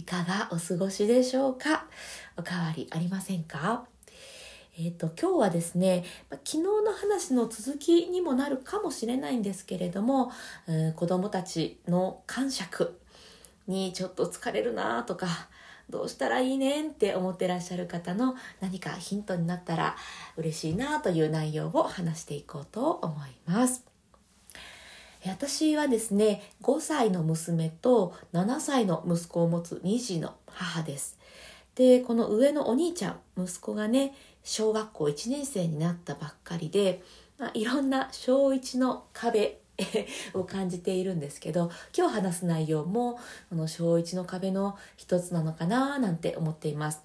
いかがお過ごしでしょうか？おかわりありませんか？えっ、ー、と今日はですね、昨日の話の続きにもなるかもしれないんですけれども、うん、子供たちの感触にちょっと疲れるなとかどうしたらいいねんって思ってらっしゃる方の何かヒントになったら嬉しいなという内容を話していこうと思います。私はですね5歳の娘と7歳の息子を持つ2児の母ですでこの上のお兄ちゃん息子がね小学校1年生になったばっかりで、まあ、いろんな小1の壁 を感じているんですけど今日話す内容もこの小1の壁の一つなのかななんて思っています。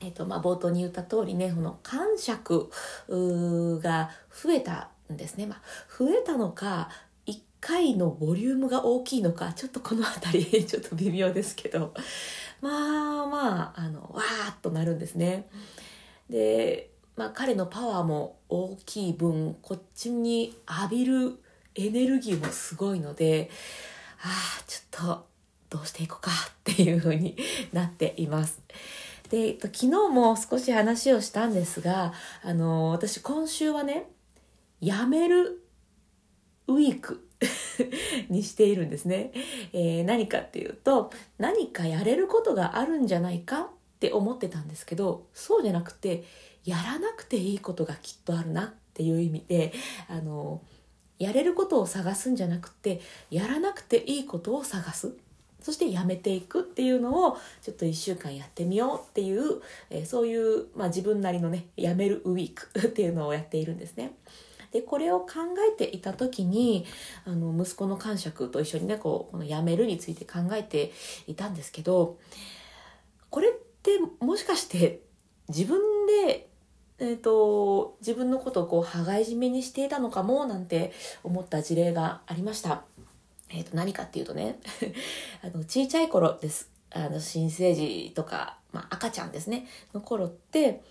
えっ、とまあ、冒頭に言った通りねこの感触が増えたんですね、まあ、増えたのか回のボリュームが大きいのかちょっとこの辺り ちょっと微妙ですけどまあまああのわーっとなるんですね。で、まあ、彼のパワーも大きい分こっちに浴びるエネルギーもすごいのでああちょっとどうしていこうかっていう風になっています。で昨日も少し話をしたんですがあの私今週はねやめるウィーク にしているんですね、えー、何かっていうと何かやれることがあるんじゃないかって思ってたんですけどそうじゃなくてやらなくていいことがきっとあるなっていう意味であのやれることを探すんじゃなくてやらなくていいことを探すそしてやめていくっていうのをちょっと1週間やってみようっていう、えー、そういう、まあ、自分なりのねやめるウィークっていうのをやっているんですね。でこれを考えていた時にあの息子の感触と一緒にねこうこの辞めるについて考えていたんですけどこれってもしかして自分でえーと、自分のことをこう羽交い締めにしていたのかもなんて思った事例がありました。えーと、何かっていうとね あの小さい頃ですあの新生児とか、まあ、赤ちゃんですねの頃って、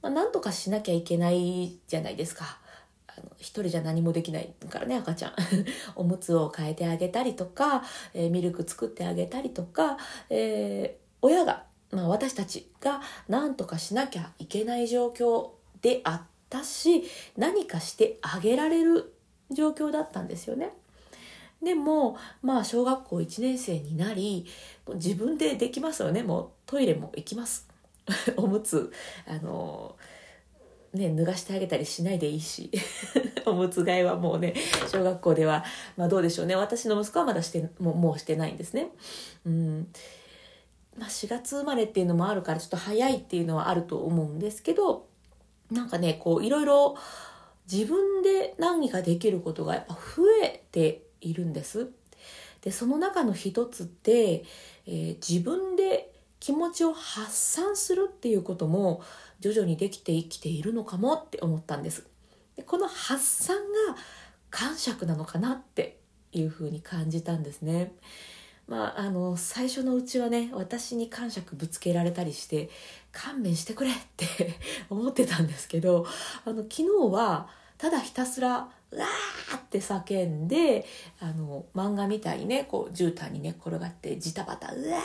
まあ、何とかしなきゃいけないじゃないですか。あの一人じゃ何もできないからね赤ちゃん。おむつを変えてあげたりとか、えー、ミルク作ってあげたりとか、えー、親が、まあ、私たちが何とかしなきゃいけない状況であったし何かしてあげられる状況だったんですよね。でもまあ小学校1年生になり自分でできますよね。もうトイレも行きます。おむつあのーね、脱がしてあげたりしないでいいし おむつ替えはもうね小学校では、まあ、どうでしょうね私の息子はまだしてももうしてないんですね。うんまあ、4月生まれっていうのもあるからちょっと早いっていうのはあると思うんですけどなんかねこういろいろ自分で何かできることがやっぱ増えているんです。でその中の一つって、えー、自分で気持ちを発散するっていうことも徐々にできて生きているのかもって思ったんです。でこの発散が感触なのかなっていうふうに感じたんですね。まああの最初のうちはね私に感触ぶつけられたりして勘弁してくれって 思ってたんですけどあの昨日はただひたすらうわーって叫んであの漫画みたいにねこう絨毯にね転がってジタバタうわー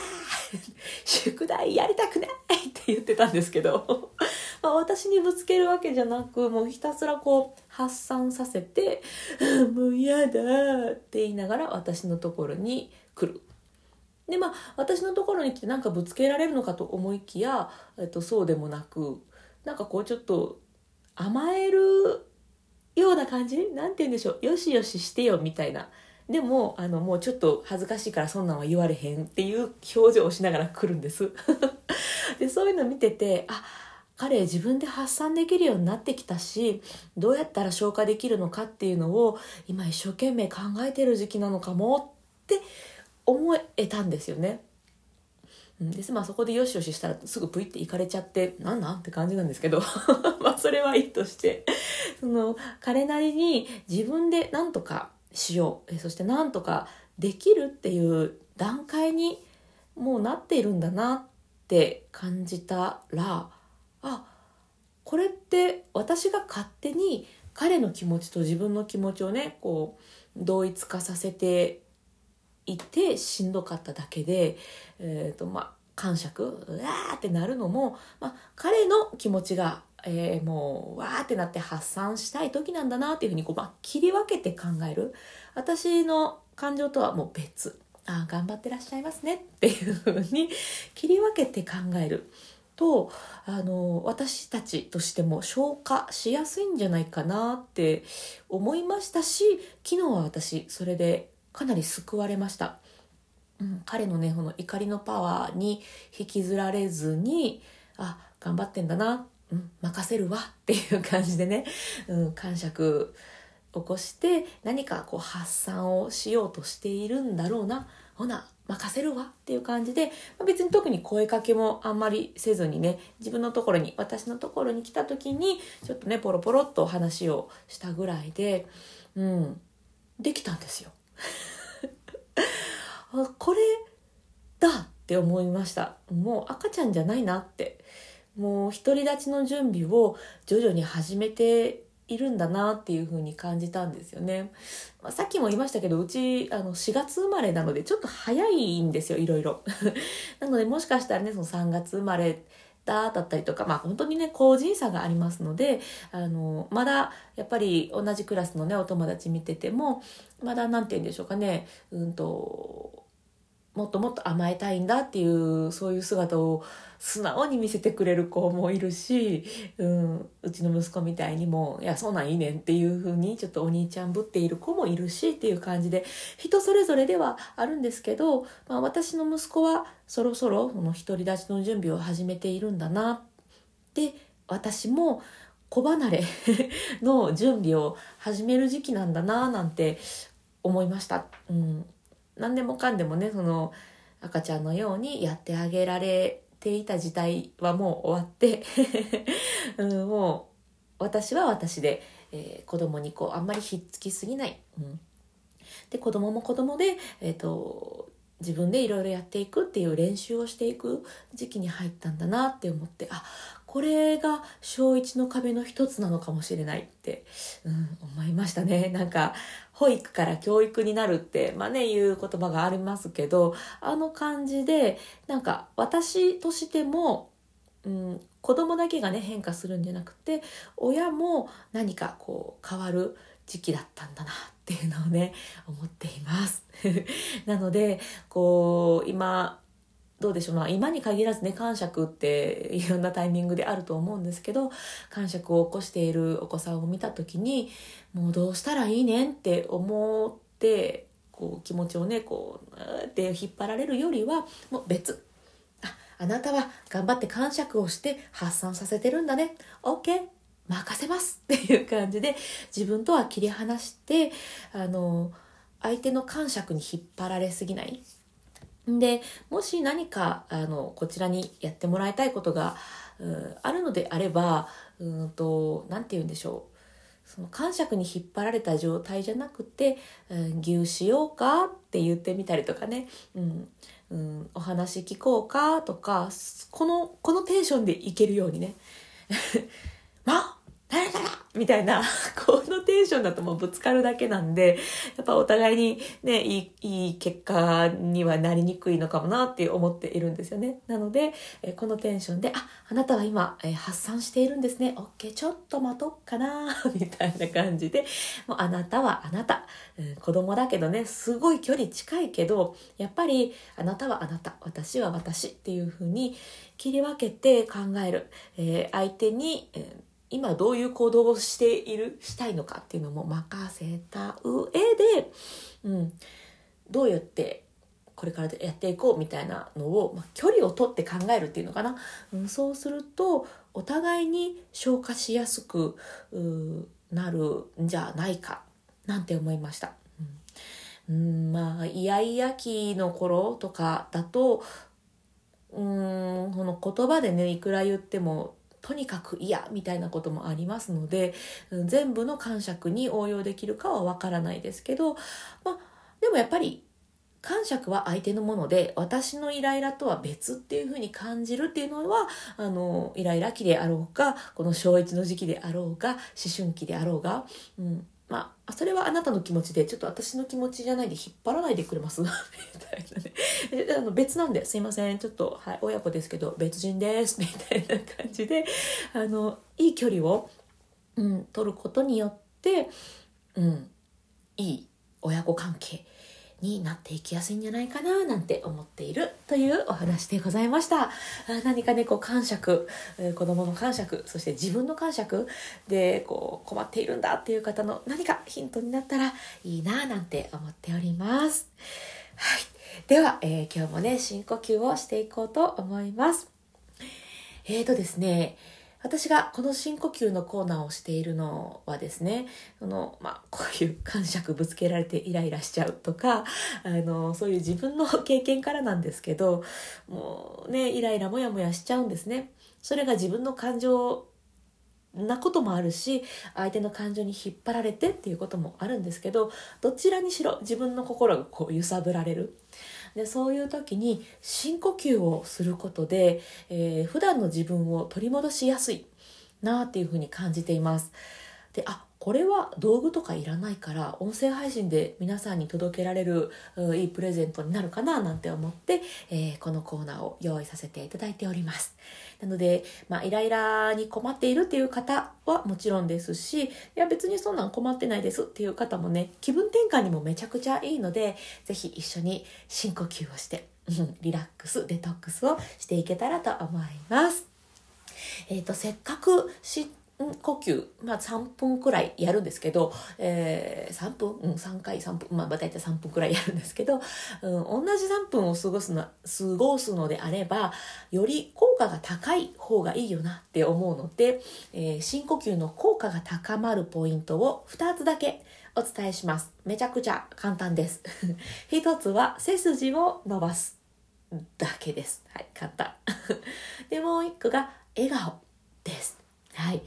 宿題やりたくないって言ってたんですけど まあ私にぶつけるわけじゃなくもうひたすらこう発散させて「もう嫌だ」って言いながら私のところに来る。でまあ私のところに来てなんかぶつけられるのかと思いきや、えっと、そうでもなくなんかこうちょっと甘えるような感じ？なんて言うんでしょう？よしよししてよみたいな。でもあのもうちょっと恥ずかしいからそんなんは言われへんっていう表情をしながら来るんです。でそういうの見ててあ彼自分で発散できるようになってきたしどうやったら消化できるのかっていうのを今一生懸命考えてる時期なのかもって思えたんですよね。うん、でまあそこでよしよししたらすぐプイって行かれちゃってなんなんって感じなんですけど。まあそれはいいとして。その彼なりに自分で何とかしよう。えそして何とかできるっていう段階にもうなっているんだなって感じたらあこれって私が勝手に彼の気持ちと自分の気持ちをねこう同一化させていてしんどかっただけで、えーとまあ、感触うわーってなるのも、まあ、彼の気持ちが、えー、もうわーってなって発散したい時なんだなっていうふうにこう、まあ、切り分けて考える私の感情とはもう別あ頑張ってらっしゃいますねっていうふうに切り分けて考える。とあの私たちとしても消化しやすいんじゃないかなって思いましたし昨日は私それでかなり救われました。うん、彼のねこの怒りのパワーに引きずられずにあ頑張ってんだな、うん、任せるわっていう感じでね、うん、感触起こして何かこう発散をしようとしているんだろうなほな任せるわっていう感じで、別に特に声かけもあんまりせずにね自分のところに私のところに来た時にちょっとねポロポロっと話をしたぐらいでうんできたんですよ。あこれだって思いました。もう赤ちゃんじゃないなって。もう独り立ちの準備を徐々に始めているんだなっていう風に感じたんですよね、まあ、さっきも言いましたけどうちあの4月生まれなのでちょっと早いんですよいろいろ。なのでもしかしたらねその3月生まれだったりとかまあ本当にね個人差がありますのであのまだやっぱり同じクラスのねお友達見ててもまだ何て言うんでしょうかねうんともっともっと甘えたいんだっていうそういう姿を素直に見せてくれる子もいるし、うん、うちの息子みたいにも「いやそんなんいいねん」っていう風にちょっとお兄ちゃんぶっている子もいるしっていう感じで人それぞれではあるんですけど、まあ、私の息子はそろそろこの独り立ちの準備を始めているんだなで私も子離れ の準備を始める時期なんだななんて思いました。うん何でもかんでもねその赤ちゃんのようにやってあげられていた時代はもう終わって、うん、もう私は私で、えー、子供にこうあんまりひっつきすぎない。うん、で子供も子供で、えーと、自分でいろいろやっていくっていう練習をしていく時期に入ったんだなって思ってあこれが小1の壁の一つなのかもしれないって、うん、思いましたね。なんか保育から教育になるって、まあね、いう言葉がありますけど、あの感じで、なんか私としても、うん、子供だけがね、変化するんじゃなくて、親も何かこう変わる時期だったんだなっていうのをね、思っています。なので、こう、今、どうでしょう。まあ今に限らずね感触っていろんなタイミングであると思うんですけど感触を起こしているお子さんを見た時にもうどうしたらいいねんって思ってこう気持ちをねこうって引っ張られるよりはもう別。ああなたは頑張って感触をして発散させてるんだね。OK 任せます。っていう感じで自分とは切り離してあの相手の感触に引っ張られすぎない。でもし何かあのこちらにやってもらいたいことが、あるのであればうんと何て言うんでしょうその感触に引っ張られた状態じゃなくて「うん、牛しようか?」って言ってみたりとかね、うんうん、お話聞こうかとかこのこのテンションでいけるようにね「まあ誰だみたいな、このテンションだともうぶつかるだけなんで、やっぱお互いにね、いい、いい結果にはなりにくいのかもなって思っているんですよね。なので、えこのテンションで、あ、あなたは今、え発散しているんですね。OK、ちょっと待とっかな みたいな感じで、もうあなたはあなた、うん。子供だけどね、すごい距離近いけど、やっぱりあなたはあなた、私は私っていう風に切り分けて考える。えー、相手に、えー今どういう行動をしているしたいのかっていうのも任せた上で、うん、どうやってこれからやっていこうみたいなのを、まあ、距離を取って考えるっていうのかな、うん、そうするとお互いに消化しやすくなるんじゃないかなんて思いました。うん、まあイヤイヤ期の頃とかだとうーんこの言葉でねいくら言ってもとにかく嫌みたいなこともありますので全部の感触に応用できるかはわからないですけど、まあ、でもやっぱり感触は相手のもので私のイライラとは別っていうふうに感じるっていうのはあのイライラ期であろうかこの小1の時期であろうが思春期であろうが、うん、まあ、それはあなたの気持ちで、ちょっと私の気持ちじゃないで引っ張らないでくれますみたいなね。あの別なんで、すいません、ちょっと、はい、親子ですけど、別人です、みたいな感じで、あの、いい距離を、うん、取ることによって、うん、いい親子関係になっていきやすいんじゃないかななんて思っているというお話でございました。何かね、こう感触、子供の感触、そして自分の感触でこう困っているんだっていう方の何かヒントになったらいいななんて思っております。はい。では、えー、今日もね、深呼吸をしていこうと思います。えーとですね、私がこの深呼吸のコーナーをしているのはですね、その、まあ、こういう感触ぶつけられてイライラしちゃうとか、あの、そういう自分の経験からなんですけど、もうね、イライラもやもやしちゃうんですね。それが自分の感情なこともあるし相手の感情に引っ張られてっていうこともあるんですけどどちらにしろ自分の心がこう揺さぶられるでそういう時に深呼吸をすることで、えー、普段の自分を取り戻しやすいなっていうふうに感じています。であこれは道具とかいらないから音声配信で皆さんに届けられるいいプレゼントになるかななんて思って、えー、このコーナーを用意させていただいております。なので、まあ、イライラに困っているっていう方はもちろんですし、いや別にそんなん困ってないですっていう方もね、気分転換にもめちゃくちゃいいので、ぜひ一緒に深呼吸をして、リラックス、デトックスをしていけたらと思います。えっ、ー、と、せっかく知って呼吸、まあ3分くらいやるんですけど、えー、3分、うん、3回3分、まあ大体3分くらいやるんですけど、うん、同じ3分を過ごすの、過ごすのであれば、より効果が高い方がいいよなって思うので、えー、深呼吸の効果が高まるポイントを2つだけお伝えします。めちゃくちゃ簡単です。1つは背筋を伸ばすだけです。はい、簡単。で、もう1個が笑顔です。はい。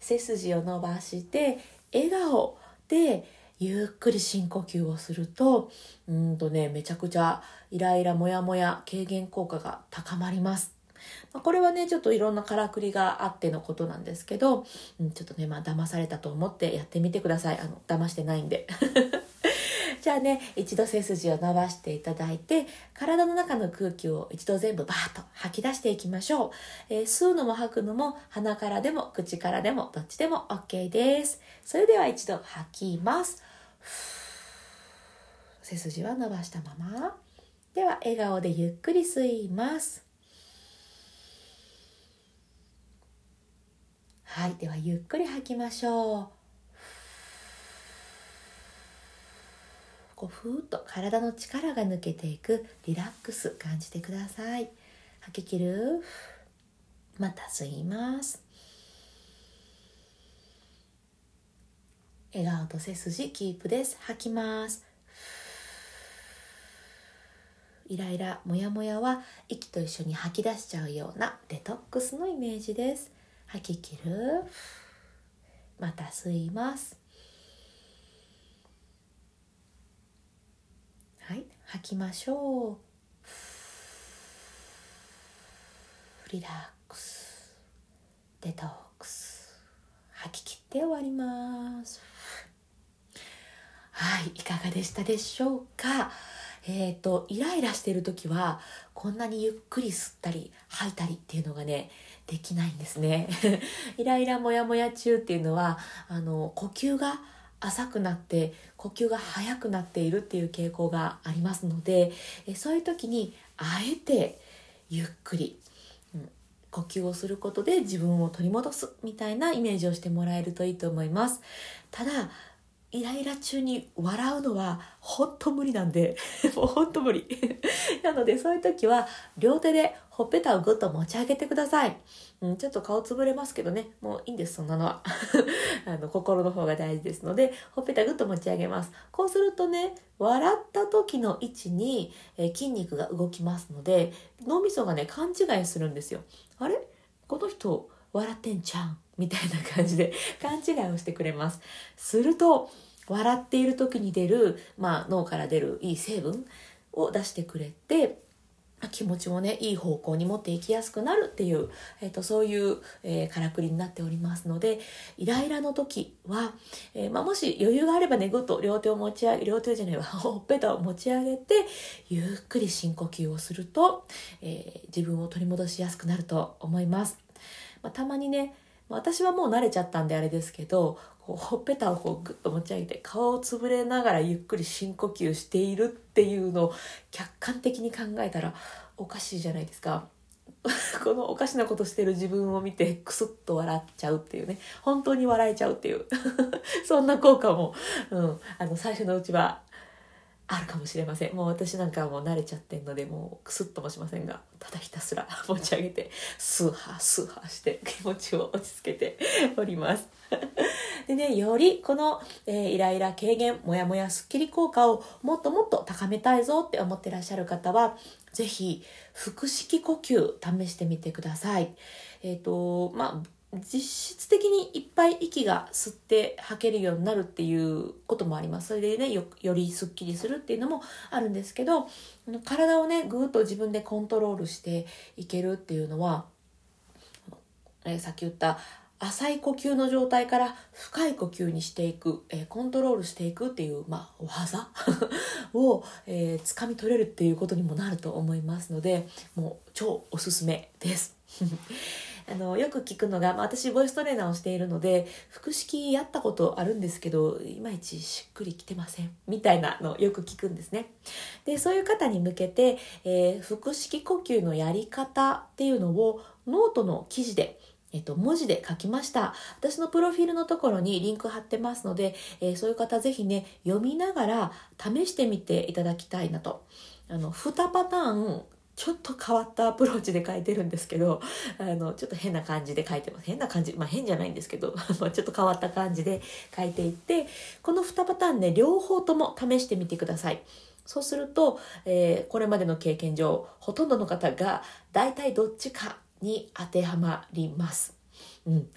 背筋を伸ばして笑顔でゆっくり深呼吸をするとうんとねめちゃくちゃイライラモヤモヤ軽減効果が高まります。まあ、これはねちょっといろんなからくりがあってのことなんですけど、うん、ちょっとねまあ騙されたと思ってやってみてくださいあの騙してないんでじゃあね、一度背筋を伸ばしていただいて、体の中の空気を一度全部バーッと吐き出していきましょう。えー、吸うのも吐くのも鼻からでも口からでもどっちでも OK です。それでは一度吐きます。背筋は伸ばしたまま。では笑顔でゆっくり吸います。はい、ではゆっくり吐きましょう。こうふーっと体の力が抜けていくリラックス感じてください。吐き切る。また吸います。笑顔と背筋キープです。吐きます。イライラモヤモヤは息と一緒に吐き出しちゃうようなデトックスのイメージです。吐き切る。また吸いますはい吐きましょう。リラックス。デトックス。吐き切って終わります。はいいかがでしたでしょうか？えっ、ー、とイライラしてる時はこんなにゆっくり吸ったり吐いたりっていうのがねできないんですね。イライラモヤモヤ中っていうのはあの呼吸が浅くなって呼吸が速くなっているっていう傾向がありますのでそういう時にあえてゆっくり、うん、呼吸をすることで自分を取り戻すみたいなイメージをしてもらえるといいと思います。ただイライラ中に笑うのは本当無理なんで もう本当無理。なのでそういう時は両手でほっぺたをぐっと持ち上げてください、うん、ちょっと顔つぶれますけどね。もういいんですそんなのは。あの心の方が大事ですのでほっぺたぐっと持ち上げます。こうするとね笑った時の位置に、え筋肉が動きますので脳みそがね勘違いするんですよ。あれ？この人笑ってんじゃん？みたいな感じで 勘違いをしてくれます。すると、笑っている時に出る、まあ、脳から出るいい成分を出してくれて、気持ちもね、いい方向に持っていきやすくなるっていう、え、ー、と、そういう、えー、からくりになっておりますので、イライラの時は、えー、まあ、もし余裕があればね、ぐっと両手を持ち上げ、両手じゃないわ、ほっぺたを持ち上げて、ゆっくり深呼吸をすると、え自分を取り戻しやすくなると思います。まあ、たまにね、私はもう慣れちゃったんであれですけどこうほっぺたをこうグッと持ち上げて顔をつぶれながらゆっくり深呼吸しているっていうのを客観的に考えたらおかしいじゃないですか。このおかしなことしてる自分を見てクスッと笑っちゃうっていうね。本当に笑えちゃうっていう。そんな効果も、うん、あの最初のうちはあるかもしれません。もう私なんかはもう慣れちゃってんのでもうクスッともしませんがただひたすら 持ち上げてスーハースーハーして気持ちを落ち着けて おります。でねよりこの、えー、イライラ軽減モヤモヤスッキリ効果をもっともっと高めたいぞって思ってらっしゃる方は是非腹式呼吸試してみてください。えっ、ー、とまあ実質的にいっぱい息が吸って吐けるようになるっていうこともありますそれでねよりすっきりするっていうのもあるんですけど体をねぐーっと自分でコントロールしていけるっていうのは、え、さっき言った浅い呼吸の状態から深い呼吸にしていく、え、コントロールしていくっていう、まあ、技 を、えー、掴み取れるっていうことにもなると思いますのでもう超おすすめです。あのよく聞くのが、まあ、私ボイストレーナーをしているので腹式やったことあるんですけどいまいちしっくりきてませんみたいなのよく聞くんですねでそういう方に向けて、えー、腹式呼吸のやり方っていうのをノートの記事でえっと、文字で書きました。私のプロフィールのところにリンク貼ってますので、えー、そういう方ぜひね、読みながら試してみていただきたいなと。あの、2パターンちょっと変わったアプローチで書いてるんですけど、あの、ちょっと変な感じで書いてます。変な感じ、まあ変じゃないんですけど、まちょっと変わった感じで書いていって、この2パターンね、両方とも試してみてください。そうすると、えー、これまでの経験上、ほとんどの方が大体どっちかに当てはまります。うん。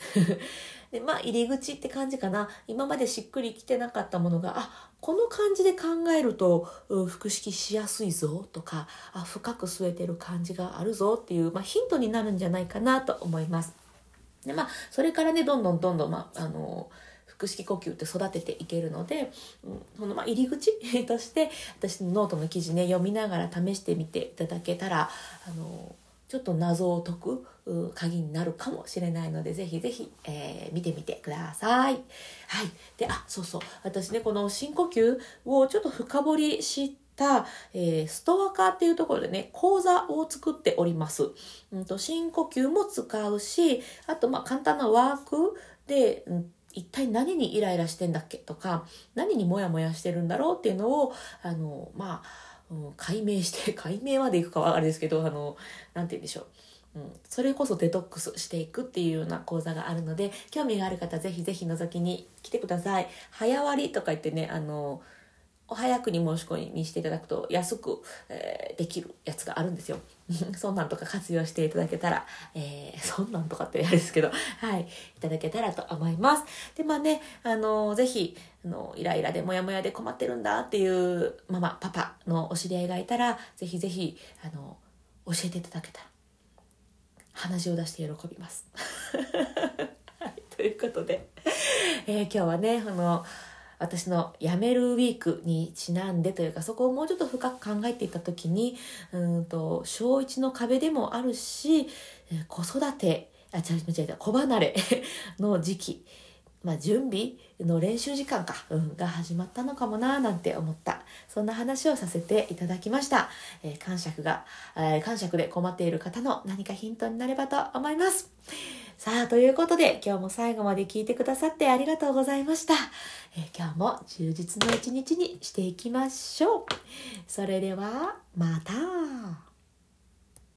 でまあ入り口って感じかな今までしっくりきてなかったものがあこの感じで考えると腹式しやすいぞとかあ深く据えてる感じがあるぞっていう、まあ、ヒントになるんじゃないかなと思います。でまあそれからねどんどんどんどん、まあ、あの腹式呼吸って育てていけるので、うん、そのまあ入り口として私のノートの記事ね読みながら試してみていただけたらあのちょっと謎を解く鍵になるかもしれないので、ぜひぜひ、えー、見てみてください。はい。で、あ、そうそう。私ね、この深呼吸をちょっと深掘りした、えー、ストアカーっていうところでね、講座を作っております。うんと、深呼吸も使うし、あと、まあ、簡単なワークで、うん一体何にイライラしてんだっけとか、何にモヤモヤしてるんだろうっていうのを、あの、まあ、解明して、解明までいくかはあれですけど、あの、何て言うんでしょう。うん、それこそデトックスしていくっていうような講座があるので興味がある方ぜひぜひ覗きに来てください早割とか言ってねあのお早くに申し込みにしていただくと安く、えー、できるやつがあるんですよ。そんなんとか活用していただけたら、えー、そんなんとかってあれですけど、はい、いただけたらと思います。で、まあね、あの、ぜひ、あの、イライラでモヤモヤで困ってるんだっていうママ、パパのお知り合いがいたら、ぜひぜひ、あの、教えていただけたら鼻血を出して喜びます。はい、ということで、えー、今日はねこの私の辞めるウィークにちなんでというかそこをもうちょっと深く考えていた時にうんと小1の壁でもあるし子育てあ違う違う違う子離れの時期まあ、準備の練習時間か、うん、が始まったのかもななんて思った。そんな話をさせていただきました、えー、感触が、えー、感触で困っている方の何かヒントになればと思います。さあということで今日も最後まで聞いてくださってありがとうございました、えー、今日も充実の一日にしていきましょう。それではまた。